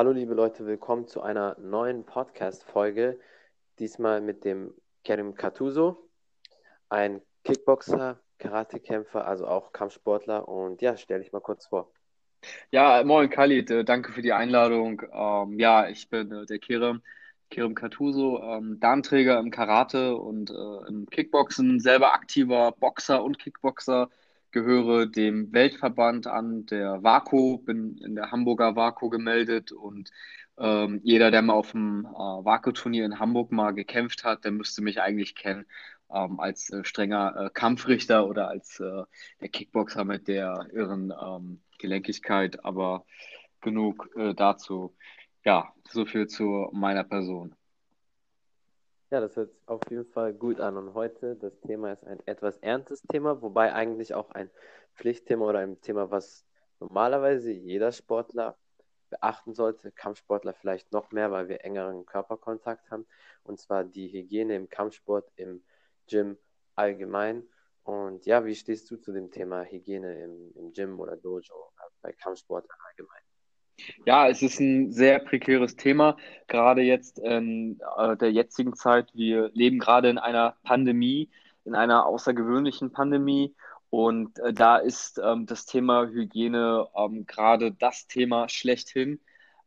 Hallo liebe Leute, willkommen zu einer neuen Podcast-Folge. Diesmal mit dem Kerim Katuso, ein Kickboxer, Karatekämpfer, also auch Kampfsportler. Und ja, stell dich mal kurz vor. Ja, moin Khalid, äh, danke für die Einladung. Ähm, ja, ich bin äh, der Kerem, Kerem Katuso, ähm, Darmträger im Karate und äh, im Kickboxen, selber aktiver Boxer und Kickboxer, gehöre dem Weltverband an, der WAKO, bin in der Hamburger WAKO gemeldet und ähm, jeder, der mal auf dem äh, WAKO-Turnier in Hamburg mal gekämpft hat, der müsste mich eigentlich kennen ähm, als äh, strenger äh, Kampfrichter oder als äh, der Kickboxer mit der irren ähm, Gelenkigkeit, aber genug äh, dazu. Ja, so viel zu meiner Person. Ja, das hört sich auf jeden Fall gut an. Und heute, das Thema ist ein etwas ernstes Thema, wobei eigentlich auch ein Pflichtthema oder ein Thema, was normalerweise jeder Sportler beachten sollte, Kampfsportler vielleicht noch mehr, weil wir engeren Körperkontakt haben, und zwar die Hygiene im Kampfsport, im Gym allgemein. Und ja, wie stehst du zu dem Thema Hygiene im, im Gym oder Dojo bei Kampfsportlern allgemein? Ja, es ist ein sehr prekäres Thema, gerade jetzt in äh, der jetzigen Zeit. Wir leben gerade in einer Pandemie, in einer außergewöhnlichen Pandemie. Und äh, da ist ähm, das Thema Hygiene ähm, gerade das Thema schlechthin.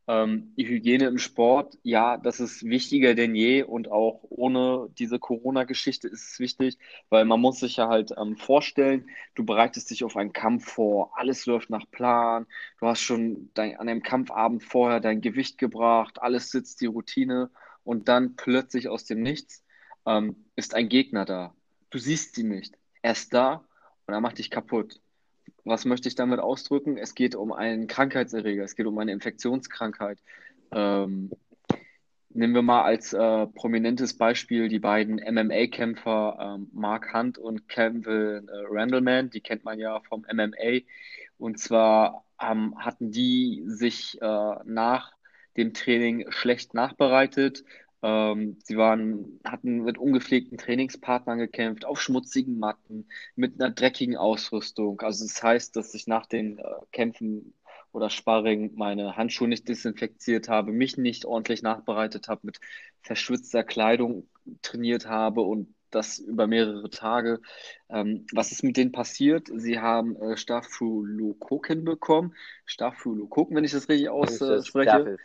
Ähm, die Hygiene im Sport, ja, das ist wichtiger denn je und auch ohne diese Corona-Geschichte ist es wichtig, weil man muss sich ja halt ähm, vorstellen, du bereitest dich auf einen Kampf vor, alles läuft nach Plan, du hast schon dein, an dem Kampfabend vorher dein Gewicht gebracht, alles sitzt die Routine und dann plötzlich aus dem Nichts ähm, ist ein Gegner da. Du siehst ihn nicht. Er ist da und er macht dich kaputt. Was möchte ich damit ausdrücken? Es geht um einen Krankheitserreger, es geht um eine Infektionskrankheit. Ähm, nehmen wir mal als äh, prominentes Beispiel die beiden MMA-Kämpfer ähm, Mark Hunt und Kevin äh, Randleman, die kennt man ja vom MMA. Und zwar ähm, hatten die sich äh, nach dem Training schlecht nachbereitet, ähm, sie waren, hatten mit ungepflegten Trainingspartnern gekämpft, auf schmutzigen Matten, mit einer dreckigen Ausrüstung. Also das heißt, dass ich nach den äh, Kämpfen oder Sparring meine Handschuhe nicht desinfiziert habe, mich nicht ordentlich nachbereitet habe, mit verschwitzter Kleidung trainiert habe und das über mehrere Tage. Ähm, was ist mit denen passiert? Sie haben äh, Staphylokokken bekommen. Staphylokokken, wenn ich das richtig ausspreche.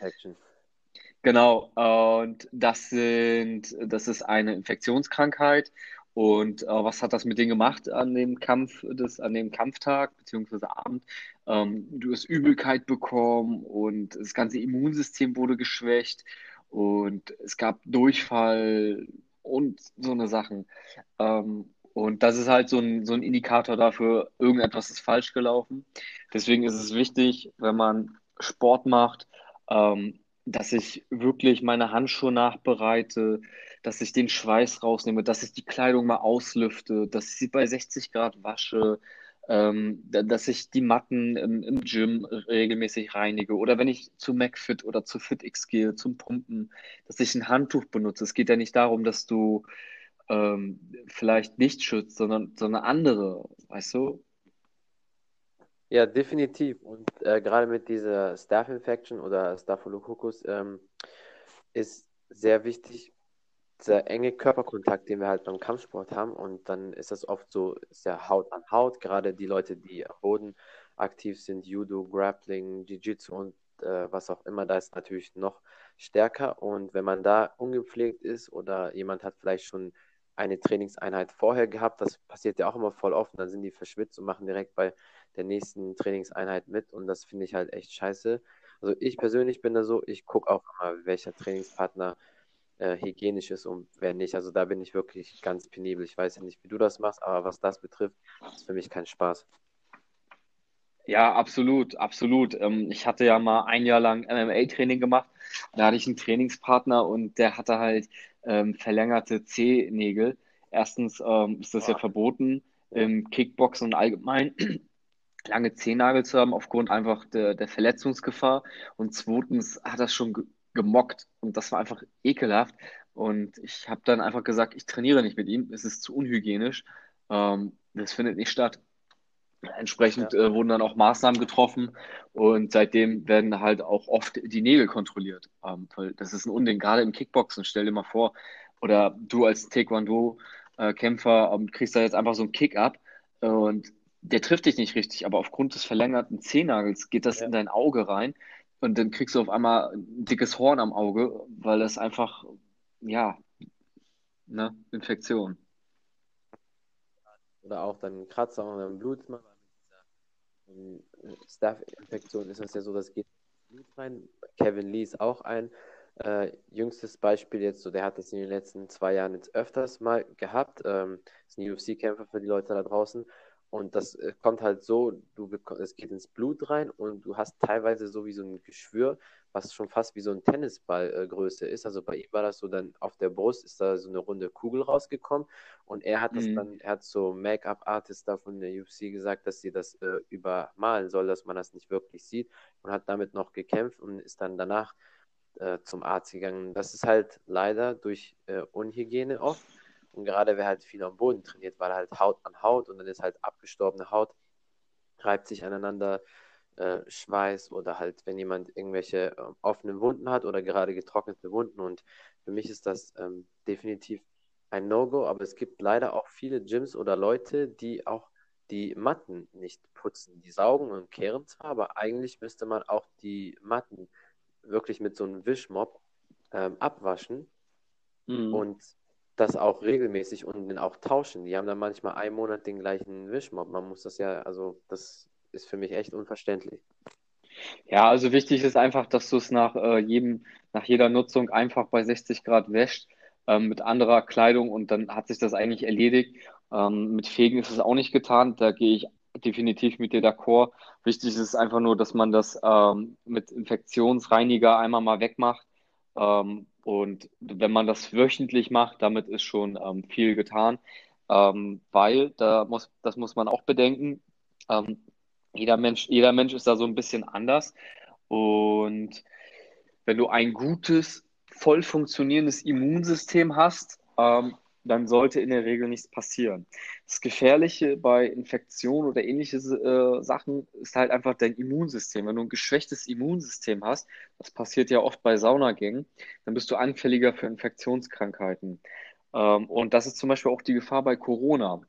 Genau, und das sind, das ist eine Infektionskrankheit. Und äh, was hat das mit denen gemacht an dem Kampf, des, an dem Kampftag beziehungsweise Abend? Ähm, du hast Übelkeit bekommen und das ganze Immunsystem wurde geschwächt und es gab Durchfall und so eine Sachen. Ähm, und das ist halt so ein, so ein Indikator dafür, irgendetwas ist falsch gelaufen. Deswegen ist es wichtig, wenn man Sport macht, ähm, dass ich wirklich meine Handschuhe nachbereite, dass ich den Schweiß rausnehme, dass ich die Kleidung mal auslüfte, dass ich sie bei 60 Grad wasche, ähm, dass ich die Matten im, im, Gym regelmäßig reinige oder wenn ich zu McFit oder zu FitX gehe zum Pumpen, dass ich ein Handtuch benutze. Es geht ja nicht darum, dass du ähm, vielleicht nicht schützt, sondern, sondern andere, weißt du? Ja, definitiv. Und äh, gerade mit dieser Staph Infection oder Staphylococcus ähm, ist sehr wichtig, dieser enge Körperkontakt, den wir halt beim Kampfsport haben. Und dann ist das oft so, ist ja Haut an Haut, gerade die Leute, die am Boden aktiv sind, Judo, Grappling, Jiu-Jitsu und äh, was auch immer, da ist natürlich noch stärker. Und wenn man da ungepflegt ist oder jemand hat vielleicht schon eine Trainingseinheit vorher gehabt, das passiert ja auch immer voll oft, dann sind die verschwitzt und machen direkt bei der nächsten Trainingseinheit mit und das finde ich halt echt scheiße. Also ich persönlich bin da so, ich gucke auch immer, welcher Trainingspartner äh, hygienisch ist und wer nicht. Also da bin ich wirklich ganz penibel. Ich weiß ja nicht, wie du das machst, aber was das betrifft, ist für mich kein Spaß. Ja, absolut, absolut. Ähm, ich hatte ja mal ein Jahr lang MMA-Training gemacht. Da hatte ich einen Trainingspartner und der hatte halt ähm, verlängerte Zehennägel. Erstens ähm, ist das ja verboten im Kickboxen und allgemein lange Zehennagel zu haben aufgrund einfach der, der Verletzungsgefahr. Und zweitens hat das schon gemockt und das war einfach ekelhaft. Und ich habe dann einfach gesagt, ich trainiere nicht mit ihm, es ist zu unhygienisch, ähm, das findet nicht statt. Entsprechend ja. äh, wurden dann auch Maßnahmen getroffen und seitdem werden halt auch oft die Nägel kontrolliert. Ähm, weil das ist ein Unding, gerade im Kickboxen, stell dir mal vor, oder du als Taekwondo-Kämpfer ähm, kriegst da jetzt einfach so einen Kick ab und der trifft dich nicht richtig, aber aufgrund des verlängerten Zehennagels geht das ja. in dein Auge rein und dann kriegst du auf einmal ein dickes Horn am Auge, weil das einfach, ja, ne, Infektion. Oder auch dann Kratzer oder ein Blutmann. Staph-Infektion ist das ja so, das geht Blut rein. Kevin Lee ist auch ein äh, jüngstes Beispiel jetzt, so der hat das in den letzten zwei Jahren jetzt öfters mal gehabt. Ähm, ist ein UFC-Kämpfer für die Leute da draußen. Und das äh, kommt halt so, du es geht ins Blut rein und du hast teilweise so wie so ein Geschwür, was schon fast wie so ein Tennisballgröße äh, ist. Also bei ihm war das so dann auf der Brust ist da so eine runde Kugel rausgekommen und er hat das mhm. dann, er hat so Make-up-Artist da von der UFC gesagt, dass sie das äh, übermalen soll, dass man das nicht wirklich sieht und hat damit noch gekämpft und ist dann danach äh, zum Arzt gegangen. Das ist halt leider durch äh, Unhygiene oft und gerade wer halt viel am Boden trainiert, weil halt Haut an Haut und dann ist halt abgestorbene Haut, reibt sich aneinander, äh, Schweiß oder halt, wenn jemand irgendwelche äh, offenen Wunden hat oder gerade getrocknete Wunden. Und für mich ist das ähm, definitiv ein No-Go, aber es gibt leider auch viele Gyms oder Leute, die auch die Matten nicht putzen. Die saugen und kehren zwar, aber eigentlich müsste man auch die Matten wirklich mit so einem Wischmopp ähm, abwaschen. Mhm. Und das auch regelmäßig und den auch tauschen. Die haben dann manchmal einen Monat den gleichen Wischmob. Man muss das ja, also das ist für mich echt unverständlich. Ja, also wichtig ist einfach, dass du es nach äh, jedem, nach jeder Nutzung einfach bei 60 Grad wäscht ähm, mit anderer Kleidung und dann hat sich das eigentlich erledigt. Ähm, mit Fegen ist es auch nicht getan. Da gehe ich definitiv mit dir d'accord. Wichtig ist einfach nur, dass man das ähm, mit Infektionsreiniger einmal mal wegmacht. Ähm, und wenn man das wöchentlich macht, damit ist schon ähm, viel getan, ähm, weil da muss, das muss man auch bedenken. Jeder Mensch, jeder Mensch ist da so ein bisschen anders. Und wenn du ein gutes, voll funktionierendes Immunsystem hast, ähm, dann sollte in der Regel nichts passieren. Das Gefährliche bei Infektionen oder ähnliche äh, Sachen ist halt einfach dein Immunsystem. Wenn du ein geschwächtes Immunsystem hast, das passiert ja oft bei Saunagängen, dann bist du anfälliger für Infektionskrankheiten. Ähm, und das ist zum Beispiel auch die Gefahr bei Corona.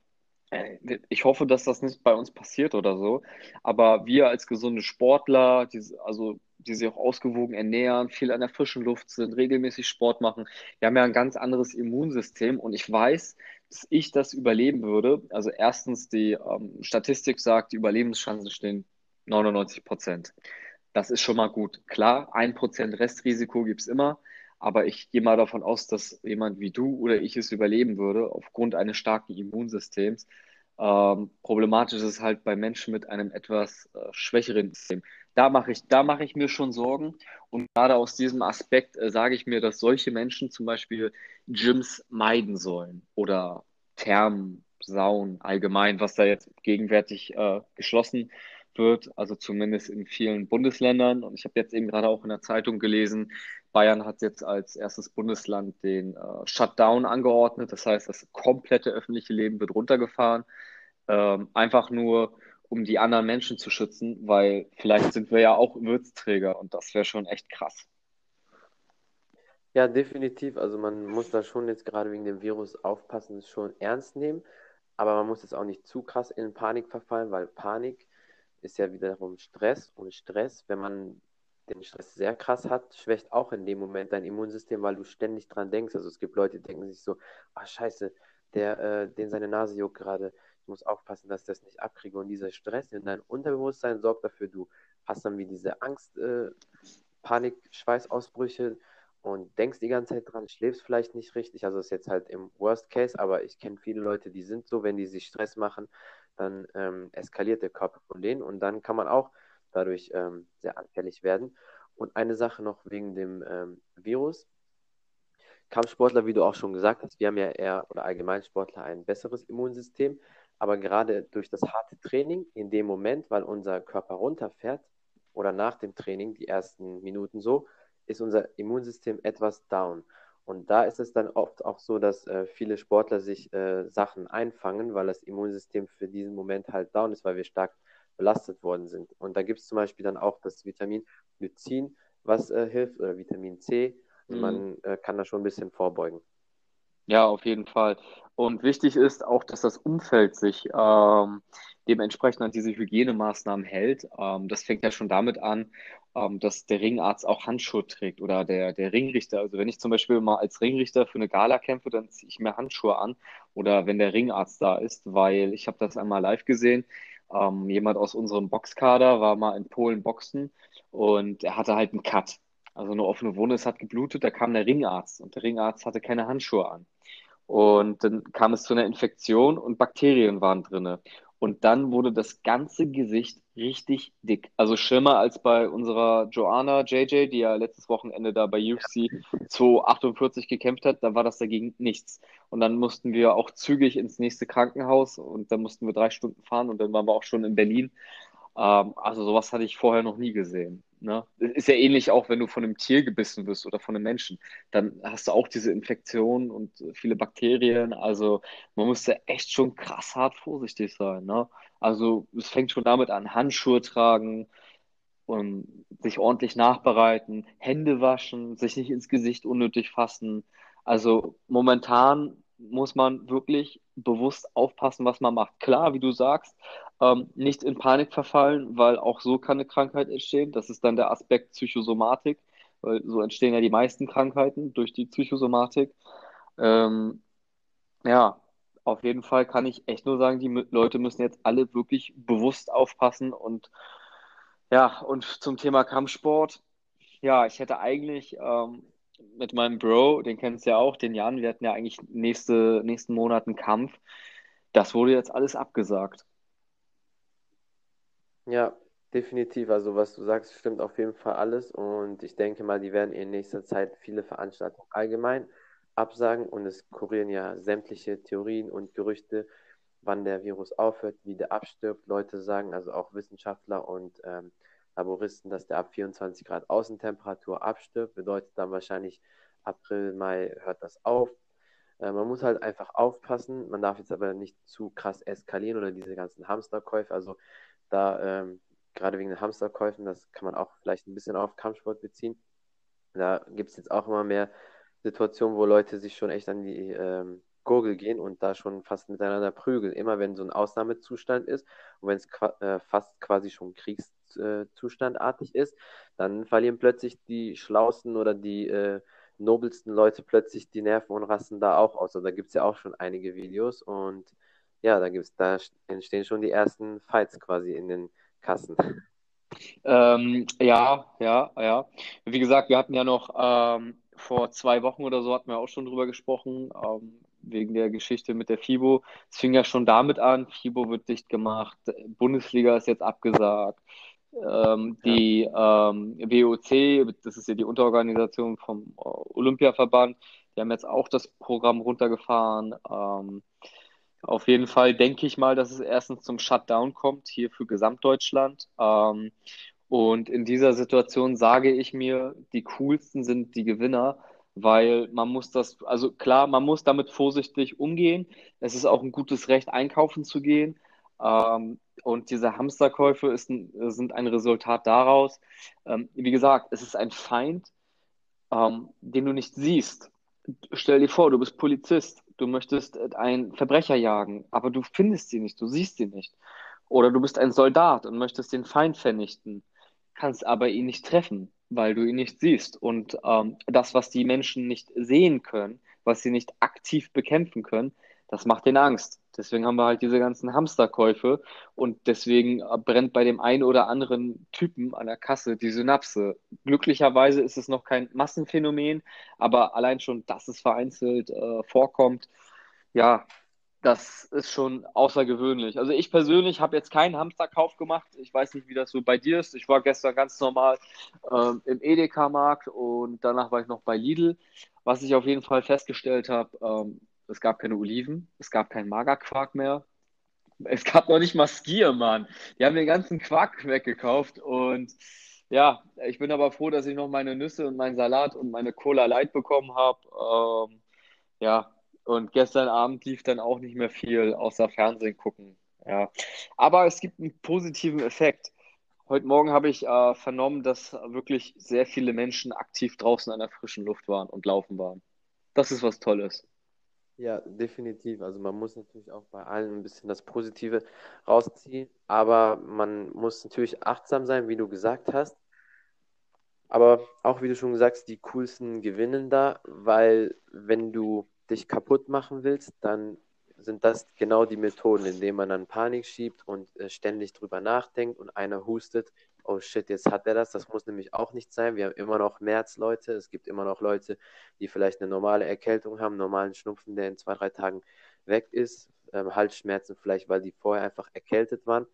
Ich hoffe, dass das nicht bei uns passiert oder so. Aber wir als gesunde Sportler, die, also die sich auch ausgewogen ernähren, viel an der frischen Luft sind, regelmäßig Sport machen. Wir haben ja ein ganz anderes Immunsystem und ich weiß, dass ich das überleben würde. Also erstens, die ähm, Statistik sagt, die Überlebenschancen stehen 99 Prozent. Das ist schon mal gut. Klar, ein Prozent Restrisiko gibt es immer, aber ich gehe mal davon aus, dass jemand wie du oder ich es überleben würde aufgrund eines starken Immunsystems. Ähm, problematisch ist es halt bei Menschen mit einem etwas äh, schwächeren System. Da mache ich, da ich mir schon Sorgen. Und gerade aus diesem Aspekt äh, sage ich mir, dass solche Menschen zum Beispiel Gyms meiden sollen oder Thermen, Sauen allgemein, was da jetzt gegenwärtig äh, geschlossen wird, also zumindest in vielen Bundesländern. Und ich habe jetzt eben gerade auch in der Zeitung gelesen, Bayern hat jetzt als erstes Bundesland den äh, Shutdown angeordnet. Das heißt, das komplette öffentliche Leben wird runtergefahren. Ähm, einfach nur, um die anderen Menschen zu schützen, weil vielleicht sind wir ja auch Würzträger und das wäre schon echt krass. Ja, definitiv. Also man muss da schon jetzt gerade wegen dem Virus aufpassen, es schon ernst nehmen. Aber man muss jetzt auch nicht zu krass in Panik verfallen, weil Panik ist ja wiederum Stress. Und Stress, wenn man den Stress sehr krass hat, schwächt auch in dem Moment dein Immunsystem, weil du ständig dran denkst. Also es gibt Leute, die denken sich so, ah scheiße, der, äh, den seine Nase juckt gerade, ich muss aufpassen, dass ich das nicht abkriege. Und dieser Stress in deinem Unterbewusstsein sorgt dafür, du hast dann wie diese Angst, äh, Panik, Schweißausbrüche und denkst die ganze Zeit dran, schläfst vielleicht nicht richtig. Also ist jetzt halt im Worst Case, aber ich kenne viele Leute, die sind so, wenn die sich Stress machen, dann ähm, eskaliert der Körper von denen und dann kann man auch dadurch ähm, sehr anfällig werden. Und eine Sache noch wegen dem ähm, Virus. Kampfsportler, wie du auch schon gesagt hast, wir haben ja eher oder Allgemeinsportler ein besseres Immunsystem. Aber gerade durch das harte Training, in dem Moment, weil unser Körper runterfährt oder nach dem Training, die ersten Minuten so, ist unser Immunsystem etwas down. Und da ist es dann oft auch so, dass äh, viele Sportler sich äh, Sachen einfangen, weil das Immunsystem für diesen Moment halt down ist, weil wir stark belastet worden sind. Und da gibt es zum Beispiel dann auch das Vitamin Lycin, was äh, hilft, oder Vitamin C. Also mhm. Man äh, kann da schon ein bisschen vorbeugen. Ja, auf jeden Fall. Und wichtig ist auch, dass das Umfeld sich ähm, dementsprechend an diese Hygienemaßnahmen hält. Ähm, das fängt ja schon damit an, ähm, dass der Ringarzt auch Handschuhe trägt oder der, der Ringrichter. Also wenn ich zum Beispiel mal als Ringrichter für eine Gala kämpfe, dann ziehe ich mir Handschuhe an oder wenn der Ringarzt da ist, weil ich habe das einmal live gesehen. Ähm, jemand aus unserem Boxkader war mal in Polen boxen und er hatte halt einen Cut. Also eine offene Wunde, es hat geblutet, da kam der Ringarzt und der Ringarzt hatte keine Handschuhe an. Und dann kam es zu einer Infektion und Bakterien waren drin. Und dann wurde das ganze Gesicht richtig dick. Also schlimmer als bei unserer Joanna JJ, die ja letztes Wochenende da bei UFC 248 gekämpft hat. Da war das dagegen nichts. Und dann mussten wir auch zügig ins nächste Krankenhaus und dann mussten wir drei Stunden fahren und dann waren wir auch schon in Berlin. Ähm, also sowas hatte ich vorher noch nie gesehen. Ne? Ist ja ähnlich auch, wenn du von einem Tier gebissen wirst oder von einem Menschen. Dann hast du auch diese Infektion und viele Bakterien. Also man muss da echt schon krass hart vorsichtig sein. Ne? Also es fängt schon damit an, Handschuhe tragen und sich ordentlich nachbereiten, Hände waschen, sich nicht ins Gesicht unnötig fassen. Also momentan muss man wirklich bewusst aufpassen, was man macht. Klar, wie du sagst, ähm, nicht in Panik verfallen, weil auch so kann eine Krankheit entstehen. Das ist dann der Aspekt Psychosomatik, weil so entstehen ja die meisten Krankheiten durch die Psychosomatik. Ähm, ja, auf jeden Fall kann ich echt nur sagen, die Leute müssen jetzt alle wirklich bewusst aufpassen und ja, und zum Thema Kampfsport, ja, ich hätte eigentlich ähm, mit meinem Bro, den kennst du ja auch, den Jan, wir hatten ja eigentlich nächste, nächsten Monat einen Kampf. Das wurde jetzt alles abgesagt. Ja, definitiv. Also was du sagst, stimmt auf jeden Fall alles. Und ich denke mal, die werden in nächster Zeit viele Veranstaltungen allgemein absagen. Und es kurieren ja sämtliche Theorien und Gerüchte, wann der Virus aufhört, wie der abstirbt. Leute sagen, also auch Wissenschaftler und ähm, Laboristen, dass der ab 24 Grad Außentemperatur abstirbt. Bedeutet dann wahrscheinlich April, Mai hört das auf. Äh, man muss halt einfach aufpassen. Man darf jetzt aber nicht zu krass eskalieren oder diese ganzen Hamsterkäufe. Also da ähm, gerade wegen den Hamsterkäufen, das kann man auch vielleicht ein bisschen auf Kampfsport beziehen. Da gibt es jetzt auch immer mehr Situationen, wo Leute sich schon echt an die ähm, Gurgel gehen und da schon fast miteinander prügeln. Immer wenn so ein Ausnahmezustand ist und wenn es äh, fast quasi schon Kriegszustandartig ist, dann verlieren plötzlich die schlausten oder die äh, nobelsten Leute plötzlich die Nerven und rasten da auch aus. Also da gibt es ja auch schon einige Videos und ja, da gibt's, da entstehen schon die ersten Fights quasi in den Kassen. Ähm, ja, ja, ja. Wie gesagt, wir hatten ja noch ähm, vor zwei Wochen oder so hatten wir auch schon drüber gesprochen, ähm, wegen der Geschichte mit der FIBO. Es fing ja schon damit an, FIBO wird dicht gemacht, Bundesliga ist jetzt abgesagt. Ähm, die ähm, WOC, das ist ja die Unterorganisation vom äh, Olympiaverband, die haben jetzt auch das Programm runtergefahren. Ähm, auf jeden Fall denke ich mal, dass es erstens zum Shutdown kommt, hier für Gesamtdeutschland. Ähm, und in dieser Situation sage ich mir, die coolsten sind die Gewinner, weil man muss das, also klar, man muss damit vorsichtig umgehen. Es ist auch ein gutes Recht, einkaufen zu gehen. Ähm, und diese Hamsterkäufe ist sind ein Resultat daraus. Ähm, wie gesagt, es ist ein Feind, ähm, den du nicht siehst. Stell dir vor, du bist Polizist du möchtest äh, einen Verbrecher jagen, aber du findest sie nicht, du siehst sie nicht. Oder du bist ein Soldat und möchtest den Feind vernichten, kannst aber ihn nicht treffen, weil du ihn nicht siehst. Und ähm, das, was die Menschen nicht sehen können, was sie nicht aktiv bekämpfen können, das macht ihnen Angst. Deswegen haben wir halt diese ganzen Hamsterkäufe und deswegen brennt bei dem einen oder anderen Typen an der Kasse die Synapse. Glücklicherweise ist es noch kein Massenphänomen, aber allein schon, dass es vereinzelt äh, vorkommt, ja, das ist schon außergewöhnlich. Also ich persönlich habe jetzt keinen Hamsterkauf gemacht. Ich weiß nicht, wie das so bei dir ist. Ich war gestern ganz normal äh, im Edeka-Markt und danach war ich noch bei Lidl. Was ich auf jeden Fall festgestellt habe, ähm, es gab keine Oliven, es gab keinen Magerquark mehr. Es gab noch nicht mal Skier, Mann. Die haben den ganzen Quark weggekauft und Ja, ich bin aber froh, dass ich noch meine Nüsse und meinen Salat und meine Cola Light bekommen habe. Ähm, ja, und gestern Abend lief dann auch nicht mehr viel außer Fernsehen gucken. Ja, aber es gibt einen positiven Effekt. Heute Morgen habe ich äh, vernommen, dass wirklich sehr viele Menschen aktiv draußen an der frischen Luft waren und laufen waren. Das ist was Tolles. Ja, definitiv. Also man muss natürlich auch bei allen ein bisschen das Positive rausziehen, aber man muss natürlich achtsam sein, wie du gesagt hast. Aber auch wie du schon gesagt hast, die coolsten gewinnen da, weil wenn du dich kaputt machen willst, dann sind das genau die Methoden, indem man dann Panik schiebt und äh, ständig drüber nachdenkt und einer hustet, oh shit, jetzt hat er das. Das muss nämlich auch nicht sein. Wir haben immer noch Märzleute. Es gibt immer noch Leute, die vielleicht eine normale Erkältung haben, normalen Schnupfen, der in zwei, drei Tagen weg ist. Ähm, Halsschmerzen vielleicht, weil die vorher einfach erkältet waren.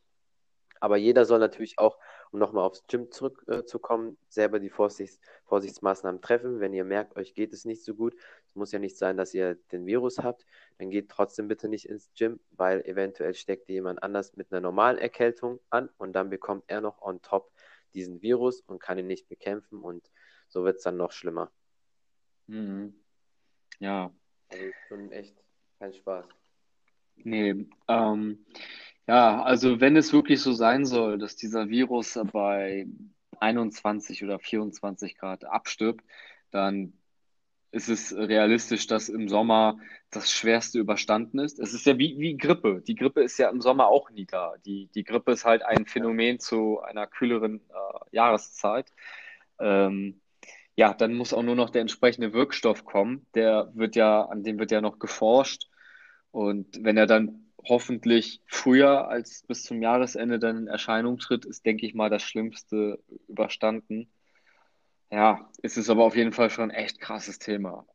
Aber jeder soll natürlich auch, um nochmal aufs Gym zurückzukommen, äh, selber die Vorsichts Vorsichtsmaßnahmen treffen. Wenn ihr merkt, euch geht es nicht so gut, es muss ja nicht sein, dass ihr den Virus habt, dann geht trotzdem bitte nicht ins Gym, weil eventuell steckt jemand anders mit einer normalen Erkältung an und dann bekommt er noch on top diesen Virus und kann ihn nicht bekämpfen und so wird es dann noch schlimmer. Mhm. Ja. Also schon echt kein Spaß. Nee, ähm, ja, also wenn es wirklich so sein soll, dass dieser Virus bei 21 oder 24 Grad abstirbt, dann ist es realistisch, dass im Sommer das Schwerste überstanden ist. Es ist ja wie, wie Grippe. Die Grippe ist ja im Sommer auch nie da. Die, die Grippe ist halt ein Phänomen zu einer kühleren äh, Jahreszeit. Ähm, ja, dann muss auch nur noch der entsprechende Wirkstoff kommen. Der wird ja, an dem wird ja noch geforscht. Und wenn er dann hoffentlich früher als bis zum Jahresende dann in Erscheinung tritt, ist, denke ich mal, das Schlimmste überstanden. Ja, es ist aber auf jeden Fall schon ein echt krasses Thema.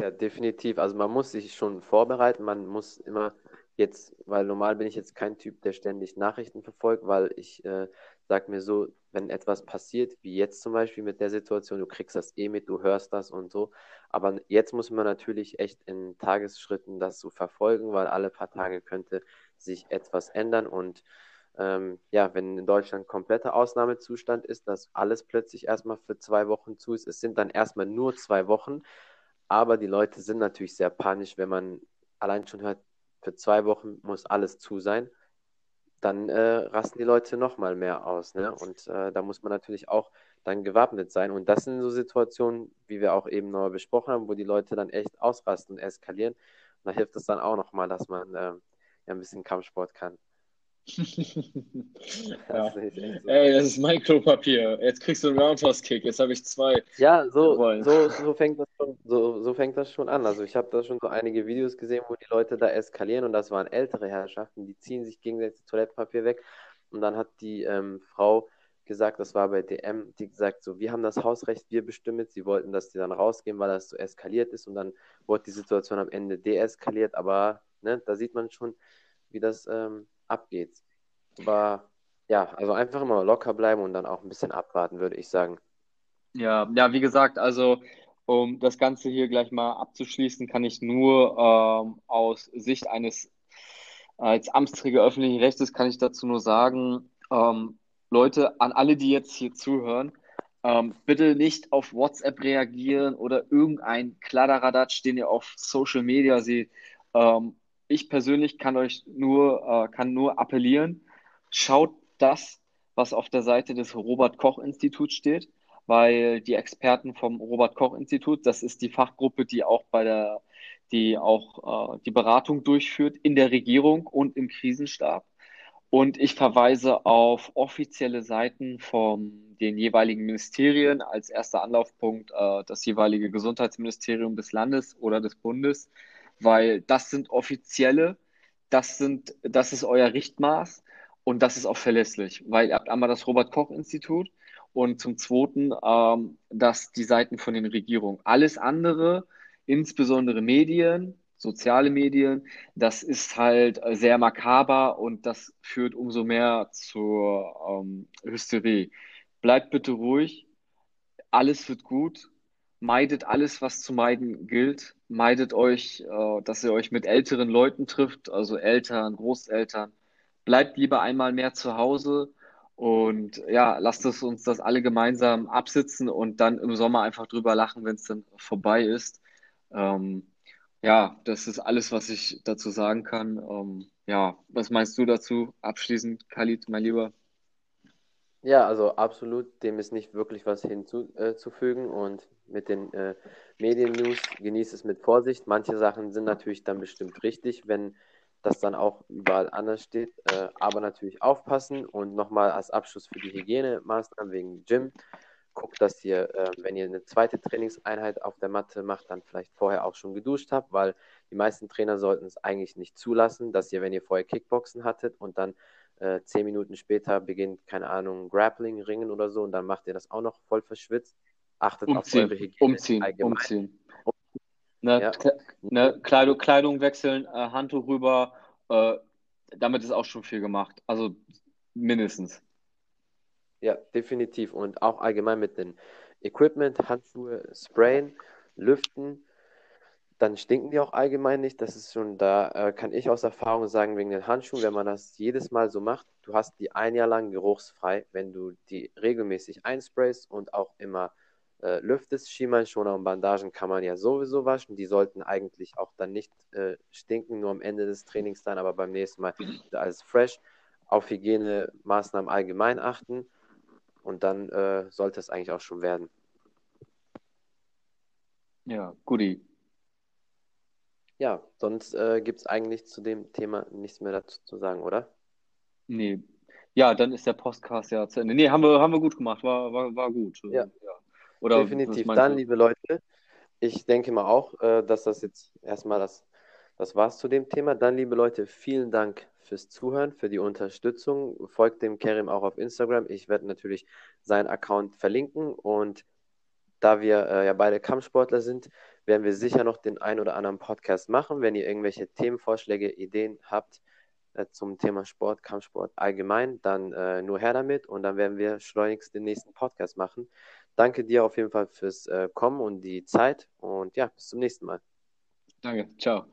Ja, definitiv. Also man muss sich schon vorbereiten, man muss immer jetzt, weil normal bin ich jetzt kein Typ, der ständig Nachrichten verfolgt, weil ich äh, sage mir so, wenn etwas passiert, wie jetzt zum Beispiel mit der Situation, du kriegst das eh mit, du hörst das und so. Aber jetzt muss man natürlich echt in Tagesschritten das so verfolgen, weil alle paar Tage könnte sich etwas ändern. Und ähm, ja, wenn in Deutschland kompletter Ausnahmezustand ist, dass alles plötzlich erstmal für zwei Wochen zu ist, es sind dann erstmal nur zwei Wochen, aber die Leute sind natürlich sehr panisch, wenn man allein schon hört, für zwei Wochen muss alles zu sein, dann äh, rasten die Leute noch mal mehr aus. Ne? Und äh, da muss man natürlich auch dann gewappnet sein. Und das sind so Situationen, wie wir auch eben noch besprochen haben, wo die Leute dann echt ausrasten und eskalieren. Und da hilft es dann auch noch mal, dass man äh, ja, ein bisschen Kampfsport kann. ja. So. Ey, das ist mein Klopapier. Jetzt kriegst du einen Roundhouse-Kick. Jetzt habe ich zwei. Ja, so, so, so, fängt das schon, so, so fängt das schon an. Also ich habe da schon so einige Videos gesehen, wo die Leute da eskalieren und das waren ältere Herrschaften, die ziehen sich gegenseitig Toilettenpapier weg. Und dann hat die ähm, Frau gesagt, das war bei DM, die gesagt, so, wir haben das Hausrecht, wir bestimmen Sie wollten, dass die dann rausgehen, weil das so eskaliert ist und dann wurde die Situation am Ende deeskaliert, aber ne, da sieht man schon, wie das ähm, abgeht. Aber ja, also einfach immer locker bleiben und dann auch ein bisschen abwarten, würde ich sagen. Ja, ja, wie gesagt, also um das Ganze hier gleich mal abzuschließen, kann ich nur ähm, aus Sicht eines als Amtsträger öffentlichen Rechtes kann ich dazu nur sagen, ähm, Leute, an alle, die jetzt hier zuhören, ähm, bitte nicht auf WhatsApp reagieren oder irgendein Kladderadatsch, den ihr auf Social Media seht. Ähm, ich persönlich kann euch nur, äh, kann nur appellieren, schaut das, was auf der Seite des Robert Koch Instituts steht, weil die Experten vom Robert Koch Institut, das ist die Fachgruppe, die auch bei der, die auch äh, die Beratung durchführt in der Regierung und im Krisenstab. Und ich verweise auf offizielle Seiten von den jeweiligen Ministerien als erster Anlaufpunkt äh, das jeweilige Gesundheitsministerium des Landes oder des Bundes weil das sind offizielle, das sind, das ist euer Richtmaß und das ist auch verlässlich, weil ihr habt einmal das Robert-Koch-Institut und zum Zweiten ähm, das die Seiten von den Regierungen. Alles andere, insbesondere Medien, soziale Medien, das ist halt sehr makaber und das führt umso mehr zur ähm, Hysterie. Bleibt bitte ruhig, alles wird gut, meidet alles, was zu meiden gilt. Meidet euch, äh, dass ihr euch mit älteren Leuten trifft, also Eltern, Großeltern. Bleibt lieber einmal mehr zu Hause Und ja, lasst es uns das alle gemeinsam absitzen und dann im Sommer einfach drüber lachen, wenn es dann vorbei ist. Ähm, ja, das ist alles, was ich dazu sagen kann. Ähm, ja, was meinst du dazu abschließend, Khalid, mein Lieber? Ja, also absolut, dem ist nicht wirklich was hinzufügen äh, und mit den äh, Medien-News genießt es mit Vorsicht. Manche Sachen sind natürlich dann bestimmt richtig, wenn das dann auch überall anders steht. Äh, aber natürlich aufpassen und nochmal als Abschluss für die Hygienemaßnahmen wegen Gym. Guckt, dass ihr, äh, wenn ihr eine zweite Trainingseinheit auf der Matte macht, dann vielleicht vorher auch schon geduscht habt, weil die meisten Trainer sollten es eigentlich nicht zulassen, dass ihr, wenn ihr vorher Kickboxen hattet und dann äh, zehn Minuten später beginnt, keine Ahnung, Grappling, Ringen oder so und dann macht ihr das auch noch voll verschwitzt. Achtet umziehen, auf eure Hygiene. Umziehen, allgemein. umziehen. Ne, ja. ne, Kleidung, Kleidung wechseln, äh, Handtuch rüber, äh, damit ist auch schon viel gemacht. Also mindestens. Ja, definitiv. Und auch allgemein mit dem Equipment, Handschuhe, Sprayen, Lüften, dann stinken die auch allgemein nicht. Das ist schon, da äh, kann ich aus Erfahrung sagen, wegen den Handschuhen, wenn man das jedes Mal so macht, du hast die ein Jahr lang geruchsfrei, wenn du die regelmäßig einsprayst und auch immer äh, lüftest. Schienbeinschoner und Bandagen kann man ja sowieso waschen. Die sollten eigentlich auch dann nicht äh, stinken, nur am Ende des Trainings dann, aber beim nächsten Mal wieder alles fresh. Auf Hygienemaßnahmen allgemein achten und dann äh, sollte es eigentlich auch schon werden. Ja, guti. Ja, sonst äh, gibt es eigentlich zu dem Thema nichts mehr dazu zu sagen, oder? Nee. Ja, dann ist der Podcast ja zu Ende. Nee, haben wir, haben wir gut gemacht, war, war, war gut. Ja. Oder Definitiv. Dann, liebe Leute, ich denke mal auch, äh, dass das jetzt erstmal das, das war's zu dem Thema. Dann, liebe Leute, vielen Dank fürs Zuhören, für die Unterstützung. Folgt dem Kerim auch auf Instagram. Ich werde natürlich seinen Account verlinken und da wir äh, ja beide Kampfsportler sind, werden wir sicher noch den ein oder anderen Podcast machen. Wenn ihr irgendwelche Themenvorschläge, Ideen habt äh, zum Thema Sport, Kampfsport allgemein, dann äh, nur her damit und dann werden wir schleunigst den nächsten Podcast machen. Danke dir auf jeden Fall fürs äh, Kommen und die Zeit und ja, bis zum nächsten Mal. Danke, ciao.